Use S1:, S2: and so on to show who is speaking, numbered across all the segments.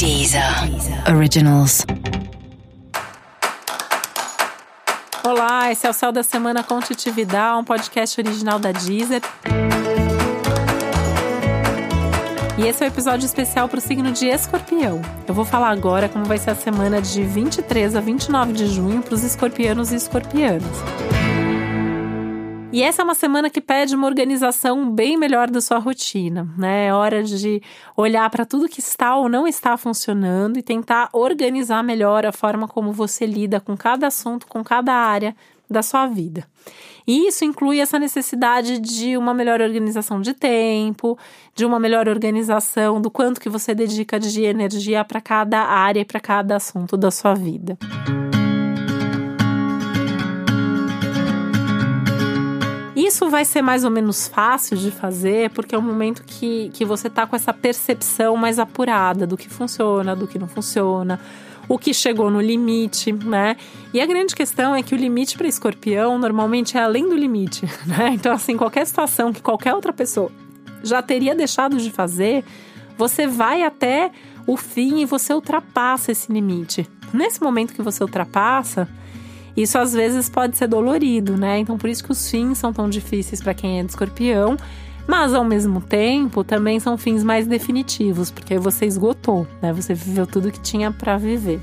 S1: Deezer Originals.
S2: Olá, esse é o Céu da Semana com Titividade, um podcast original da Deezer. E esse é o um episódio especial para o signo de Escorpião. Eu vou falar agora como vai ser a semana de 23 a 29 de junho para os escorpianos e escorpianas. E essa é uma semana que pede uma organização bem melhor da sua rotina, né? É hora de olhar para tudo que está ou não está funcionando e tentar organizar melhor a forma como você lida com cada assunto, com cada área da sua vida. E isso inclui essa necessidade de uma melhor organização de tempo, de uma melhor organização do quanto que você dedica de energia para cada área e para cada assunto da sua vida. Isso vai ser mais ou menos fácil de fazer, porque é um momento que, que você está com essa percepção mais apurada do que funciona, do que não funciona, o que chegou no limite, né? E a grande questão é que o limite para escorpião normalmente é além do limite, né? Então, assim, qualquer situação que qualquer outra pessoa já teria deixado de fazer, você vai até o fim e você ultrapassa esse limite. Nesse momento que você ultrapassa, isso às vezes pode ser dolorido, né? Então por isso que os fins são tão difíceis para quem é de escorpião, mas ao mesmo tempo também são fins mais definitivos, porque você esgotou, né? Você viveu tudo que tinha para viver.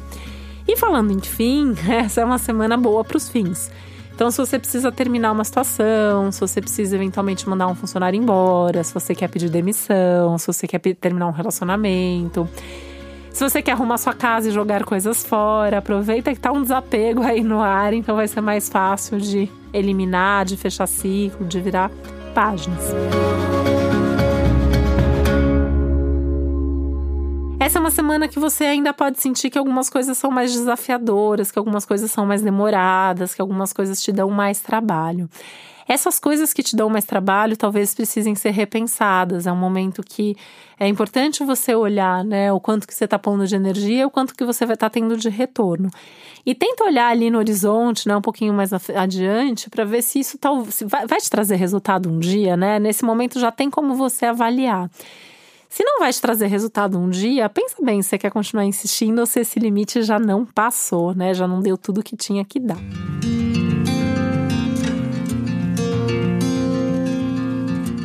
S2: E falando em fim, essa é uma semana boa para os fins. Então, se você precisa terminar uma situação, se você precisa eventualmente mandar um funcionário embora, se você quer pedir demissão, se você quer terminar um relacionamento, se você quer arrumar sua casa e jogar coisas fora, aproveita que tá um desapego aí no ar, então vai ser mais fácil de eliminar, de fechar ciclo, de virar páginas. Essa é uma semana que você ainda pode sentir que algumas coisas são mais desafiadoras, que algumas coisas são mais demoradas, que algumas coisas te dão mais trabalho. Essas coisas que te dão mais trabalho talvez precisem ser repensadas. É um momento que é importante você olhar, né, o quanto que você está pondo de energia, o quanto que você vai estar tá tendo de retorno. E tenta olhar ali no horizonte, né, um pouquinho mais adiante, para ver se isso tá, se vai, vai te trazer resultado um dia, né? Nesse momento já tem como você avaliar. Se não vai te trazer resultado um dia, pensa bem se você quer continuar insistindo ou se esse limite já não passou, né? Já não deu tudo que tinha que dar.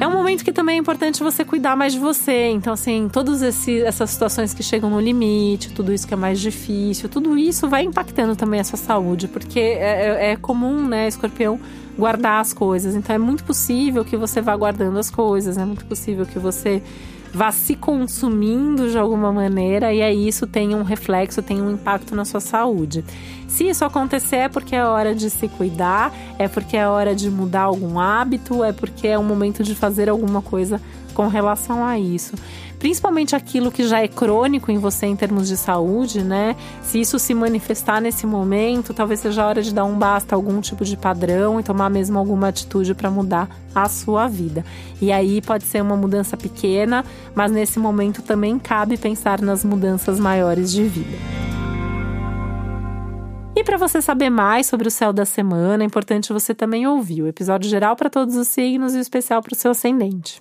S2: É um momento que também é importante você cuidar mais de você. Então, assim, todas essas situações que chegam no limite, tudo isso que é mais difícil, tudo isso vai impactando também a sua saúde, porque é, é, é comum, né, escorpião, guardar as coisas. Então, é muito possível que você vá guardando as coisas, é muito possível que você vá se consumindo de alguma maneira e aí isso tem um reflexo, tem um impacto na sua saúde. Se isso acontecer é porque é hora de se cuidar, é porque é hora de mudar algum hábito, é porque é o momento de fazer alguma coisa com relação a isso principalmente aquilo que já é crônico em você em termos de saúde, né? Se isso se manifestar nesse momento, talvez seja a hora de dar um basta a algum tipo de padrão e tomar mesmo alguma atitude para mudar a sua vida. E aí pode ser uma mudança pequena, mas nesse momento também cabe pensar nas mudanças maiores de vida. E para você saber mais sobre o céu da semana, é importante você também ouvir o episódio geral para todos os signos e o especial para o seu ascendente.